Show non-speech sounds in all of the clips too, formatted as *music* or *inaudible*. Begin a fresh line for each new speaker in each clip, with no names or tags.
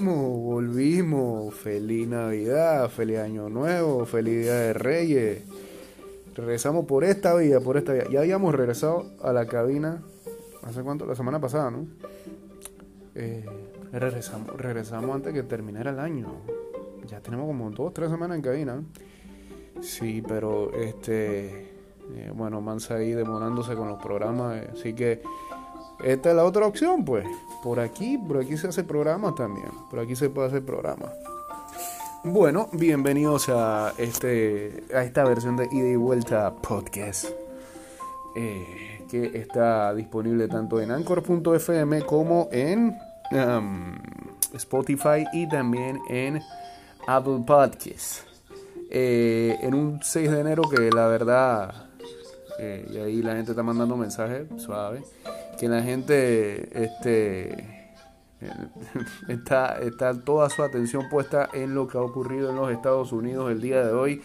volvimos. Feliz Navidad, feliz Año Nuevo, feliz Día de Reyes. Regresamos por esta vía, por esta vía. Ya habíamos regresado a la cabina, ¿hace cuánto? La semana pasada, ¿no? Eh, regresamos, regresamos antes que terminara el año. Ya tenemos como dos, tres semanas en cabina. Sí, pero este, eh, bueno, Mansa ahí demorándose con los programas, así que esta es la otra opción, pues. Por aquí, por aquí se hace programa también. Por aquí se puede hacer programa. Bueno, bienvenidos a este a esta versión de Ida y Vuelta Podcast. Eh, que está disponible tanto en Anchor.fm como en um, Spotify y también en Apple Podcasts. Eh, en un 6 de enero que la verdad, y ahí la gente está mandando mensajes suave que la gente este, *laughs* está, está toda su atención puesta en lo que ha ocurrido en los Estados Unidos el día de hoy.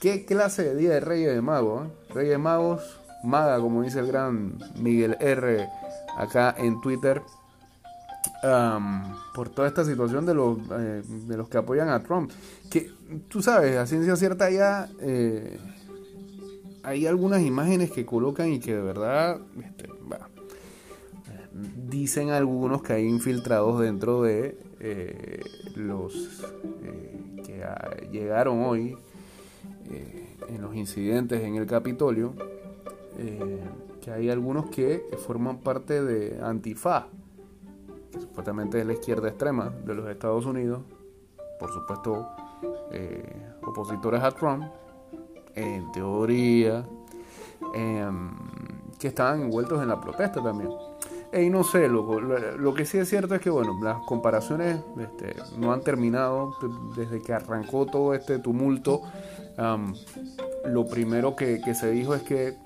¿Qué clase de día de Reyes de Magos? Eh? Reyes Magos, maga, como dice el gran Miguel R. acá en Twitter. por toda esta situación de los, eh, de los que apoyan a Trump. Que tú sabes, a ciencia cierta ya eh, hay algunas imágenes que colocan y que de verdad este, Dicen algunos que hay infiltrados dentro de eh, los eh, que llegaron hoy eh, en los incidentes en el Capitolio, que hay algunos que forman parte de Antifa, que supuestamente es la izquierda extrema de los Estados Unidos, por supuesto opositores a Trump, en teoría, em, que estaban envueltos en la protesta también. Y no sé, lo, lo, que sí es cierto es que, bueno, las comparaciones este, no han terminado desde que arrancó todo este tumulto. lo primero que, se dijo es que,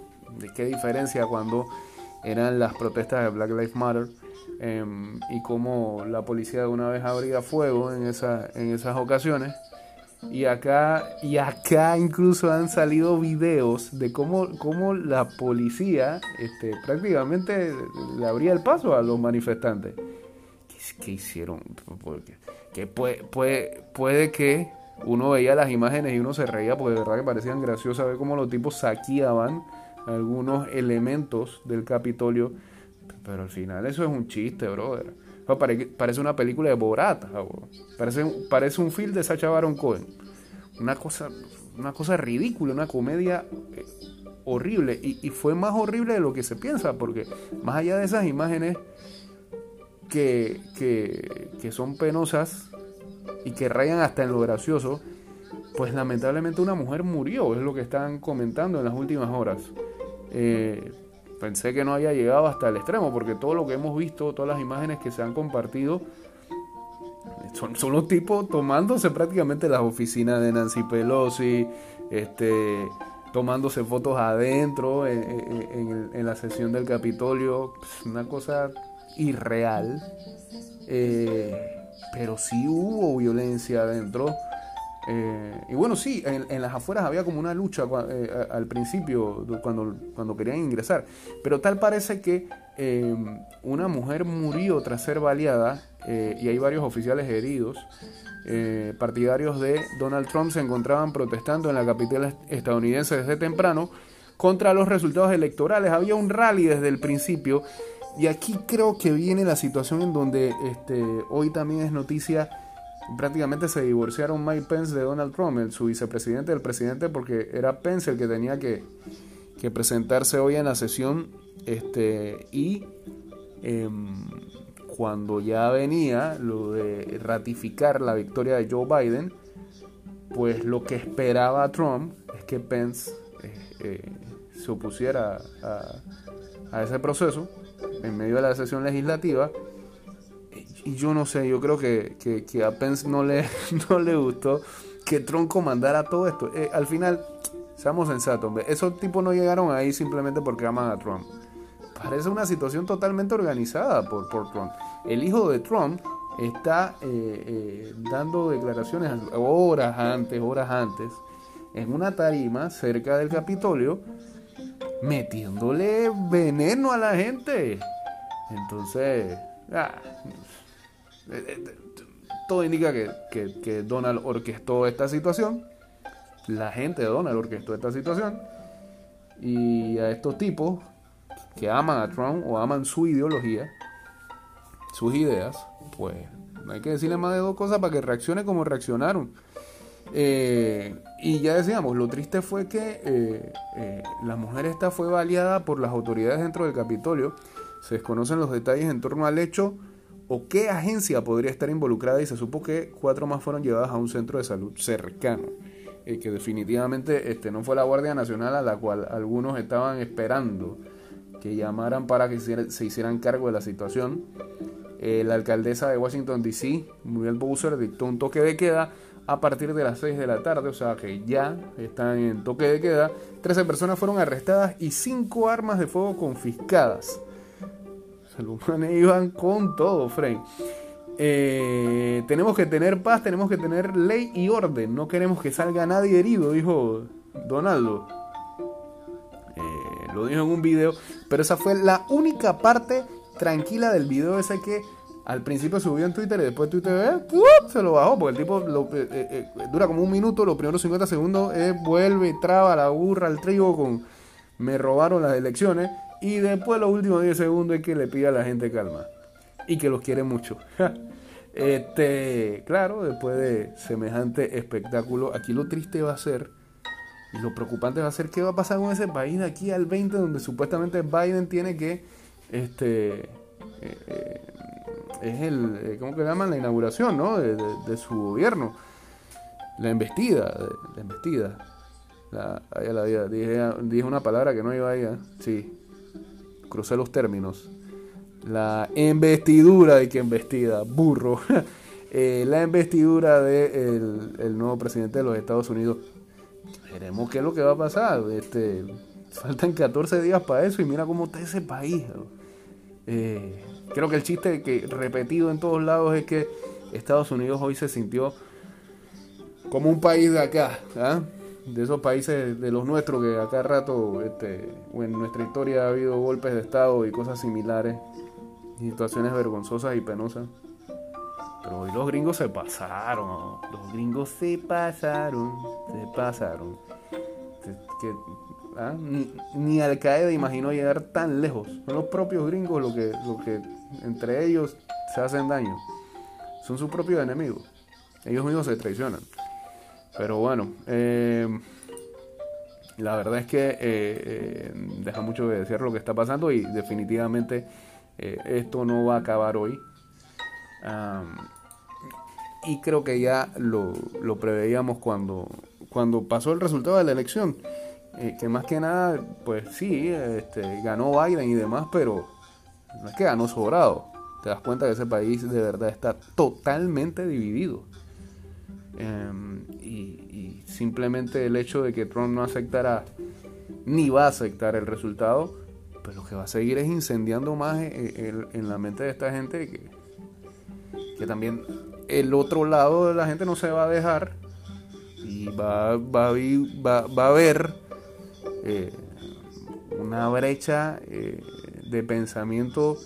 qué diferencia cuando eran las protestas de Black Lives Matter em, y cómo la policía de una vez abría fuego en, esa, en esas ocasiones. Y acá, y acá incluso han salido videos de cómo, cómo la policía este, prácticamente le abría el paso a los manifestantes. ¿Qué, hicieron? Porque, que puede, puede, puede que uno veía las imágenes y uno se reía porque de verdad que parecían graciosas ver cómo los tipos saqueaban algunos elementos del Capitolio. Pero al final eso es un chiste, brother parece una película de Borat. Parece, parece un film de Sacha Baron Cohen. Una cosa, una cosa ridícula, una comedia eh, horrible. Y, fue más horrible de lo que se piensa, porque más allá de esas imágenes que, que, son penosas y que rayan hasta en lo gracioso, pues lamentablemente una mujer murió, es lo que están comentando en las últimas horas. Eh, pensé que no había llegado hasta el extremo, porque todo lo que hemos visto, todas las imágenes que se han compartido, son, son los tipos tomándose prácticamente las oficinas de Nancy Pelosi, este, tomándose fotos adentro en, la sesión del Capitolio, una cosa irreal. Eh, pero sí hubo violencia adentro. Eh, y bueno, sí, en, las afueras había como una lucha eh, al principio cuando, cuando querían ingresar, pero tal parece que eh, una mujer murió tras ser baleada y hay varios oficiales heridos. partidarios de Donald Trump se encontraban protestando en la capital estadounidense desde temprano contra los resultados electorales. Había un rally desde el principio y aquí creo que viene la situación en donde este, hoy también es noticia prácticamente se divorciaron Mike Pence de Donald Trump, el, su vicepresidente del presidente, porque era Pence el que tenía que, presentarse hoy en la sesión. Este, y em, cuando ya venía lo de ratificar la victoria de Joe Biden, pues lo que esperaba Trump es que Pence eh, eh, se opusiera a, a ese proceso en medio de la sesión legislativa y yo no sé, yo creo que, a Pence no le, *laughs* no le gustó que Trump comandara todo esto. Eh, al final, seamos sensatos, esos tipos no llegaron ahí simplemente porque aman a Trump. Parece una situación totalmente organizada por, por Trump. El hijo de Trump está eh, eh, dando declaraciones horas antes, horas antes, en una tarima cerca del Capitolio, metiéndole veneno a la gente. Entonces, ah, todo indica que, que, Donald orquestó esta situación. La gente de Donald orquestó esta situación. Y a estos tipos que aman a Trump o aman su ideología, sus ideas, pues no hay que decirle más de dos cosas para que reaccione como reaccionaron. Eh, y ya decíamos, lo triste fue que eh, eh, la mujer esta fue baleada por las autoridades dentro del Capitolio. Se desconocen los detalles en torno al hecho o qué agencia podría estar involucrada y se supo que cuatro más fueron llevadas a un centro de salud cercano. que definitivamente este, no fue la Guardia Nacional a la cual algunos estaban esperando que llamaran para que se hicieran cargo de la situación. la alcaldesa de Washington, D.C., Muriel Bowser, dictó un toque de queda a partir de las 6 de la tarde, o sea que ya están en toque de queda. 13 personas fueron arrestadas y 5 armas de fuego confiscadas. Los iban con todo, Frey. Eh, tenemos que tener paz, tenemos que tener ley y orden. No queremos que salga nadie herido, dijo Donaldo. Eh, lo dijo en un video, pero esa fue la única parte tranquila del video ese que al principio subió en Twitter y después Twitter eh, se lo bajó, porque el tipo eh, eh, dura como un minuto, los primeros 50 segundos vuelve, traba la burra al trigo con me robaron las elecciones y después los últimos 10 segundos es que le pide a la gente calma y que los quiere mucho. *laughs* este, claro, después de semejante espectáculo, aquí lo triste va a ser y lo preocupante va a ser qué va a pasar con ese país de aquí al 20 donde supuestamente Biden tiene que este es el, eh, ¿cómo que llaman? La inauguración, ¿no? De, su gobierno. La embestida, la embestida. La, la, dije, dije, una palabra que no iba ahí, sí. Crucé los términos. La embestidura de que embestida, burro. *laughs* Eh, la embestidura del de el nuevo presidente de los Estados Unidos. Veremos qué es lo que va a pasar. Este, faltan 14 días para eso y mira cómo está ese país. Eh, Creo que el chiste que repetido en todos lados es que Estados Unidos hoy se sintió como un país de acá, ¿ah? De esos países de los nuestros que acá rato este, en nuestra historia ha habido golpes de Estado y cosas similares, situaciones vergonzosas y penosas. Pero hoy los gringos se pasaron, los gringos se pasaron, se pasaron. Que ¿ah? Ni, Al Qaeda imaginó llegar tan lejos. Son los propios gringos los que, lo que entre ellos se hacen daño. Son sus propios enemigos. Ellos mismos se traicionan. Pero bueno, eh, la verdad es que eh, eh, deja mucho de decir lo que está pasando y definitivamente esto no va a acabar hoy. y creo que ya lo, lo preveíamos cuando, cuando pasó el resultado de la elección. Eh, que más que nada, pues sí, este, ganó Biden y demás, pero no es que ganó sobrado. Te das cuenta que ese país de verdad está totalmente dividido. Em, y, simplemente el hecho de que Trump no aceptará ni va a aceptar el resultado, pues lo que va a seguir es incendiando más eh, eh, en, la mente de esta gente que, que también el otro lado de la gente no se va a dejar y va, va, va, va a ver eh, una brecha eh, de pensamiento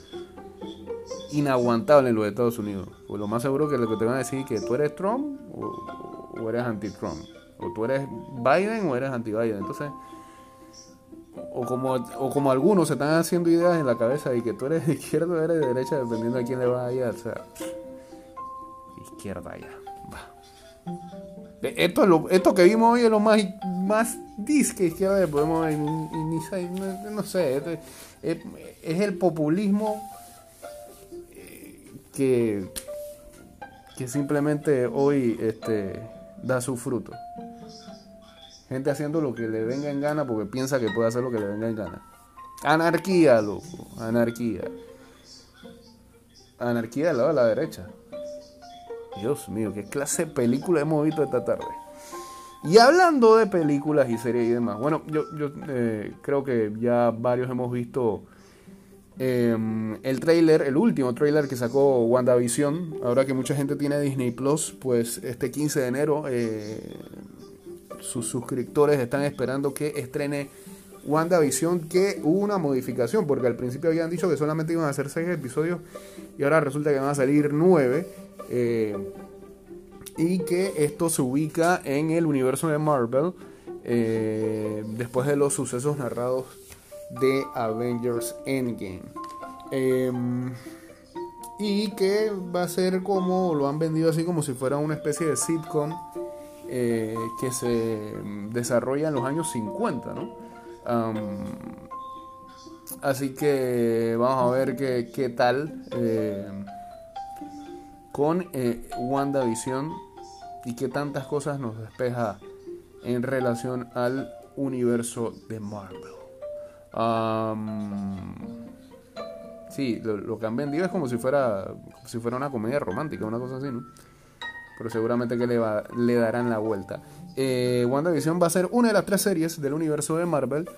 inaguantable en los Estados Unidos. Pues lo más seguro que lo que te van a decir es que tú eres Trump o, eres anti-Trump. O tú eres Biden o eres anti-Biden. Entonces, o como, o como algunos se están haciendo ideas en la cabeza y que tú eres de izquierda o eres de derecha, dependiendo de quién le va a ir. O sea, izquierda ya. Esto, esto que vimos hoy es lo más, más disque izquierda que podemos ver. no, sé, es, el populismo eh, que, que simplemente hoy este, da su fruto. Gente haciendo lo que le venga en gana porque piensa que puede hacer lo que le venga en gana. Anarquía, loco. Anarquía. Anarquía del lado de la derecha. Dios mío, qué clase de película hemos visto esta tarde. Y hablando de películas y series y demás, bueno, yo, eh, creo que ya varios hemos visto em, el trailer, el último trailer que sacó WandaVision. Ahora que mucha gente tiene Disney Plus, pues este 15 de enero eh, sus suscriptores están esperando que estrene WandaVision, que hubo una modificación, porque al principio habían dicho que solamente iban a ser 6 episodios y ahora resulta que van a salir 9. Eh, y que esto se ubica en el universo de Marvel eh, después de los sucesos narrados de Avengers Endgame. Em, y que va a ser como lo han vendido así como si fuera una especie de sitcom eh, que se desarrolla en los años 50, ¿no? así que vamos a ver qué, qué tal eh, con eh, WandaVision y qué tantas cosas nos despeja en relación al universo de Marvel. Sí, lo, que han vendido es como si fuera como si fuera una comedia romántica, una cosa así, ¿no? Pero seguramente que le, va, le darán la vuelta. Eh, WandaVision va a ser una de las tres series del universo de Marvel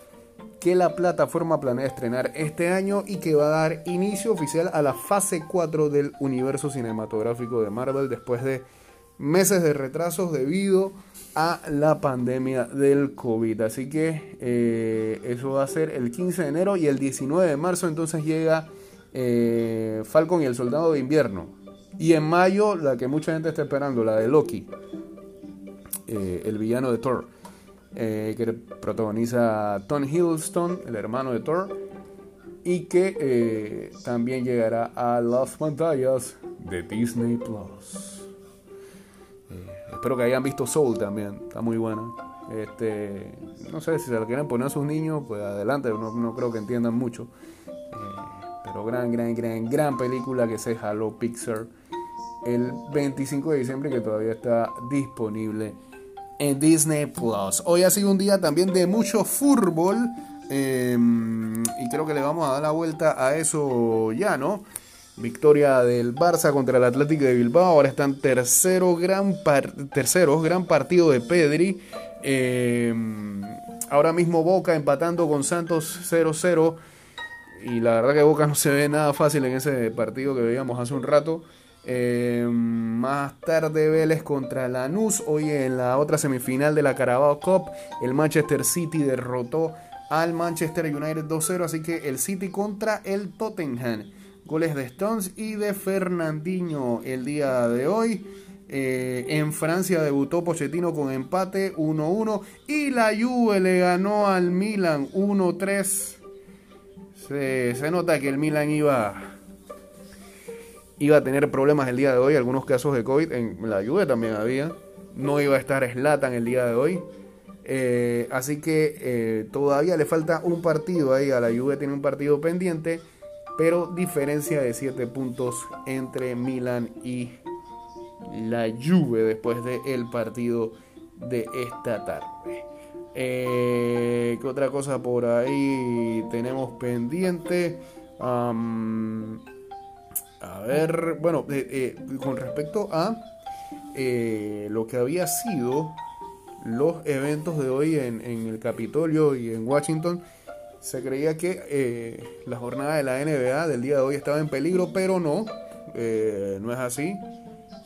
que la plataforma planea estrenar este año y que va a dar inicio oficial a la fase 4 del universo cinematográfico de Marvel después de meses de retrasos debido a la pandemia del COVID. Así que eh, eso va a ser el 15 de enero y el 19 de marzo entonces llega eh, Falcon y el Soldado de Invierno. Y en mayo la que mucha gente está esperando, la de Loki, eh, el villano de Thor, que protagoniza Tom Hiddleston, el hermano de Thor, y que también llegará a las pantallas de Disney Plus. Espero que hayan visto Soul también, está muy buena. Este, no sé si se la quieren poner a sus niños, pues adelante, no, creo que entiendan mucho. Eh, pero gran, gran, gran, gran película que se jaló Pixar el 25 de diciembre que todavía está disponible en Disney Plus. Hoy ha sido un día también de mucho fútbol em, y creo que le vamos a dar la vuelta a eso ya, ¿no? Victoria del Barça contra el Atlético de Bilbao. Ahora están tercero, gran terceros, gran partido de Pedri. Em, ahora mismo Boca empatando con Santos 0-0. Y la verdad que Boca no se ve nada fácil en ese partido que veíamos hace un rato. Em, más tarde Vélez contra Lanús. Hoy en la otra semifinal de la Carabao Cup. El Manchester City derrotó al Manchester United 2-0. Así que el City contra el Tottenham. Goles de Stones y de Fernandinho el día de hoy. Eh, en Francia debutó Pochettino con empate 1-1 y la Juve le ganó al Milan 1-3. Se, nota que el Milan iba, iba a tener problemas el día de hoy, algunos casos de COVID. En la Juve también había. No iba a estar Slatan el día de hoy. Eh, así que eh, todavía le falta un partido ahí. A la Juve tiene un partido pendiente pero diferencia de 7 puntos entre Milan y la Juve después del partido de esta tarde. Eh, ¿Qué otra cosa por ahí tenemos pendiente? a ver, bueno, eh, eh, con respecto a lo que había sido los eventos de hoy en el Capitolio y en Washington, se creía que eh, la jornada de la NBA del día de hoy estaba en peligro, pero no, eh, no es así.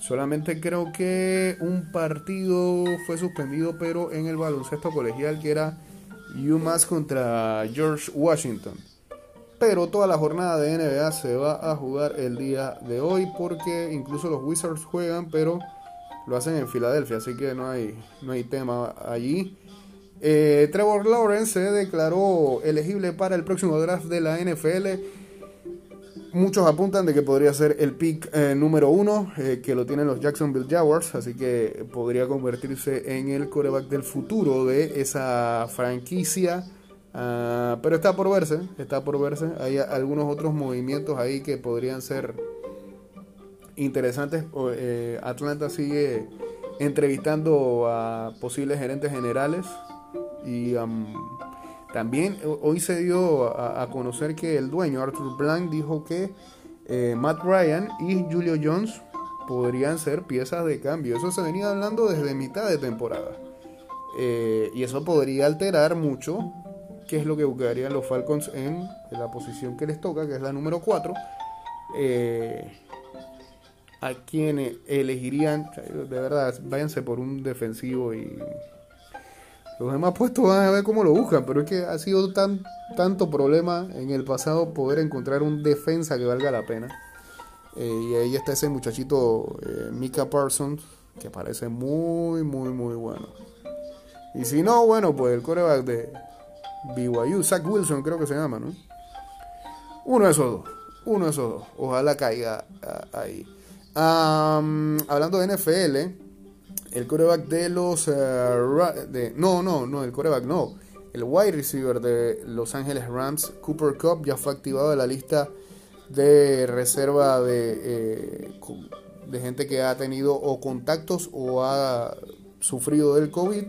Solamente creo que un partido fue suspendido, pero en el baloncesto colegial que era UMass contra George Washington. Pero toda la jornada de NBA se va a jugar el día de hoy porque incluso los Wizards juegan, pero lo hacen en Filadelfia, así que no hay, no hay tema allí. Eh, Trevor Lawrence se declaró elegible para el próximo draft de la NFL. Muchos apuntan de que podría ser el pick eh, número uno, eh, que lo tienen los Jacksonville Jaguars, así que podría convertirse en el coreback del futuro de esa franquicia. Ah, pero está por verse, está por verse. Hay algunos otros movimientos ahí que podrían ser interesantes. Atlanta sigue entrevistando a posibles gerentes generales y también hoy se dio a, conocer que el dueño, Arthur Blank, dijo que eh, Matt Ryan y Julio Jones podrían ser piezas de cambio. Eso se venía hablando desde mitad de temporada. Eh, y eso podría alterar mucho qué es lo que buscarían los Falcons en, la posición que les toca, que es la número 4. Eh, a quienes elegirían, de verdad, váyanse por un defensivo y los demás puestos van a ver cómo lo buscan, pero es que ha sido tan, tanto problema en el pasado poder encontrar un defensa que valga la pena. Eh, y ahí está ese muchachito, eh, Mika Parsons, que parece muy, muy, muy bueno. Y si no, bueno, pues el coreback de BYU, Zach Wilson creo que se llama, ¿no? Uno de esos dos, uno de esos dos. Ojalá caiga ah, ahí. hablando de NFL, el coreback de los... Eh, de, no, no, no, el coreback no. El wide receiver de Los Ángeles Rams, Cooper Cup, ya fue activado de la lista de reserva de, eh, de gente que ha tenido o contactos o ha sufrido del COVID.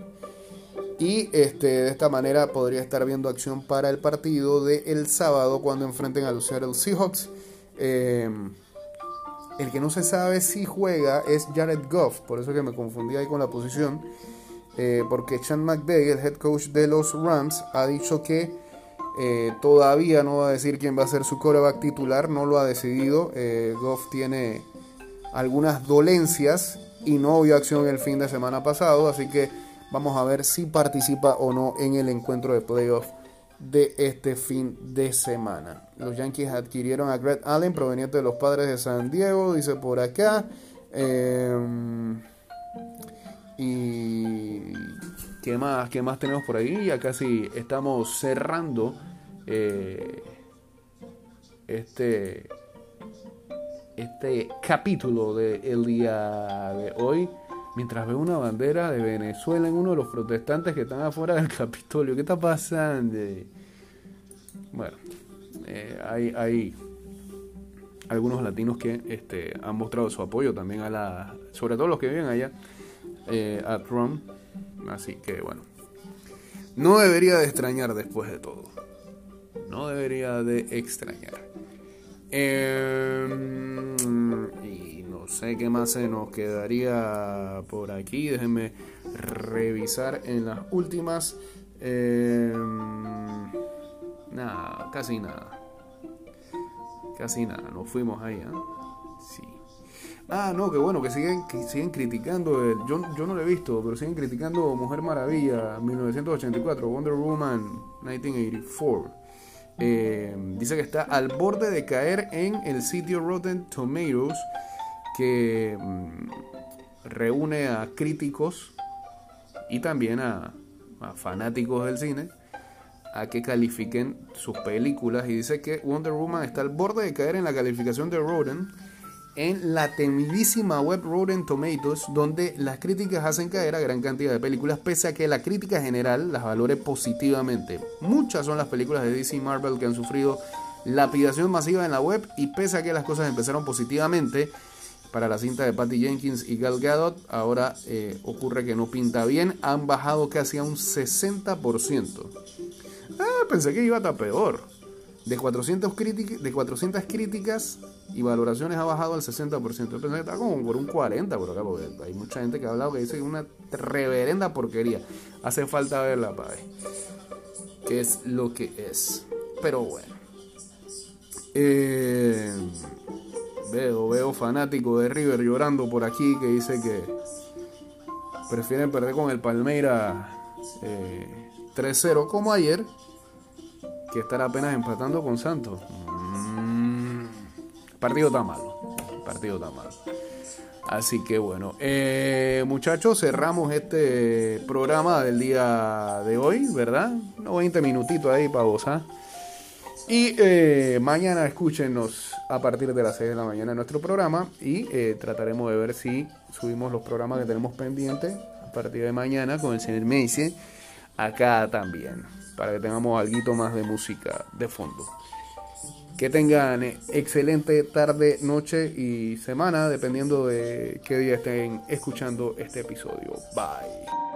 Y este, de esta manera podría estar viendo acción para el partido del el sábado cuando enfrenten a los Seattle Seahawks. Em, el que no se sabe si juega es Jared Goff, por eso que me confundí ahí con la posición. Eh, porque Sean McVay, el head coach de los Rams, ha dicho que eh, todavía no va a decir quién va a ser su coreback titular, no lo ha decidido. Eh, Goff tiene algunas dolencias y no vio acción el fin de semana pasado, así que vamos a ver si participa o no en el encuentro de playoff de este fin de semana. Los Yankees adquirieron a Greg Allen proveniente de los padres de San Diego, dice por acá. Em, y qué más, qué más tenemos por ahí. Ya casi estamos cerrando eh, este este capítulo del día de hoy mientras veo una bandera de Venezuela en uno de los protestantes que están afuera del *laughs* Capitolio. ¿Qué está pasando? Bueno, eh, hay, algunos latinos que este, han mostrado su apoyo también a la, sobre todo los que viven allá, eh, a Trump. Así que bueno, no debería de extrañar después de todo. No debería de extrañar. Y no sé qué más se nos quedaría por aquí. Déjenme revisar en las últimas. Em, nada, casi nada. Casi nada. Nos fuimos ahí, ¿eh? Sí. Ah, no, que bueno, que siguen, que siguen criticando. El, yo, yo no lo he visto, pero siguen criticando Mujer Maravilla 1984, Wonder Woman 1984. Eh, dice que está al borde de caer en el sitio Rotten Tomatoes que mm, reúne a críticos y también a, fanáticos del cine a que califiquen sus películas y dice que Wonder Woman está al borde de caer en la calificación de Rotten en la temidísima web Rotten Tomatoes, donde las críticas hacen caer a gran cantidad de películas, pese a que la crítica general las valore positivamente. Muchas son las películas de DC Marvel que han sufrido lapidación masiva en la web, y pese a que las cosas empezaron positivamente para la cinta de Patty Jenkins y Gal Gadot, ahora eh, ocurre que no pinta bien, han bajado casi a un 60%. Ah, pensé que iba a peor. De 400, de 400 críticas y valoraciones ha bajado al 60%. Yo pensé que estaba como por un 40% por acá, porque hay mucha gente que ha hablado que dice que es una reverenda porquería. Hace falta verla para ver qué es lo que es. Pero bueno. Eh, veo, veo fanático de River llorando por aquí que dice que prefieren perder con el Palmeira 3-0 eh, como ayer que estar apenas empatando con Santos. Mm, partido tan malo. Partido tan malo. Así que bueno, eh, muchachos, cerramos este programa del día de hoy, ¿verdad? Unos 20 minutitos ahí para gozar. Y eh, mañana escúchenos a partir de las 6 de la mañana en nuestro programa y eh, trataremos de ver si subimos los programas que tenemos pendientes a partir de mañana con el señor Messi acá también para que tengamos algo más de música de fondo. Que tengan excelente tarde, noche y semana, dependiendo de qué día estén escuchando este episodio. Bye.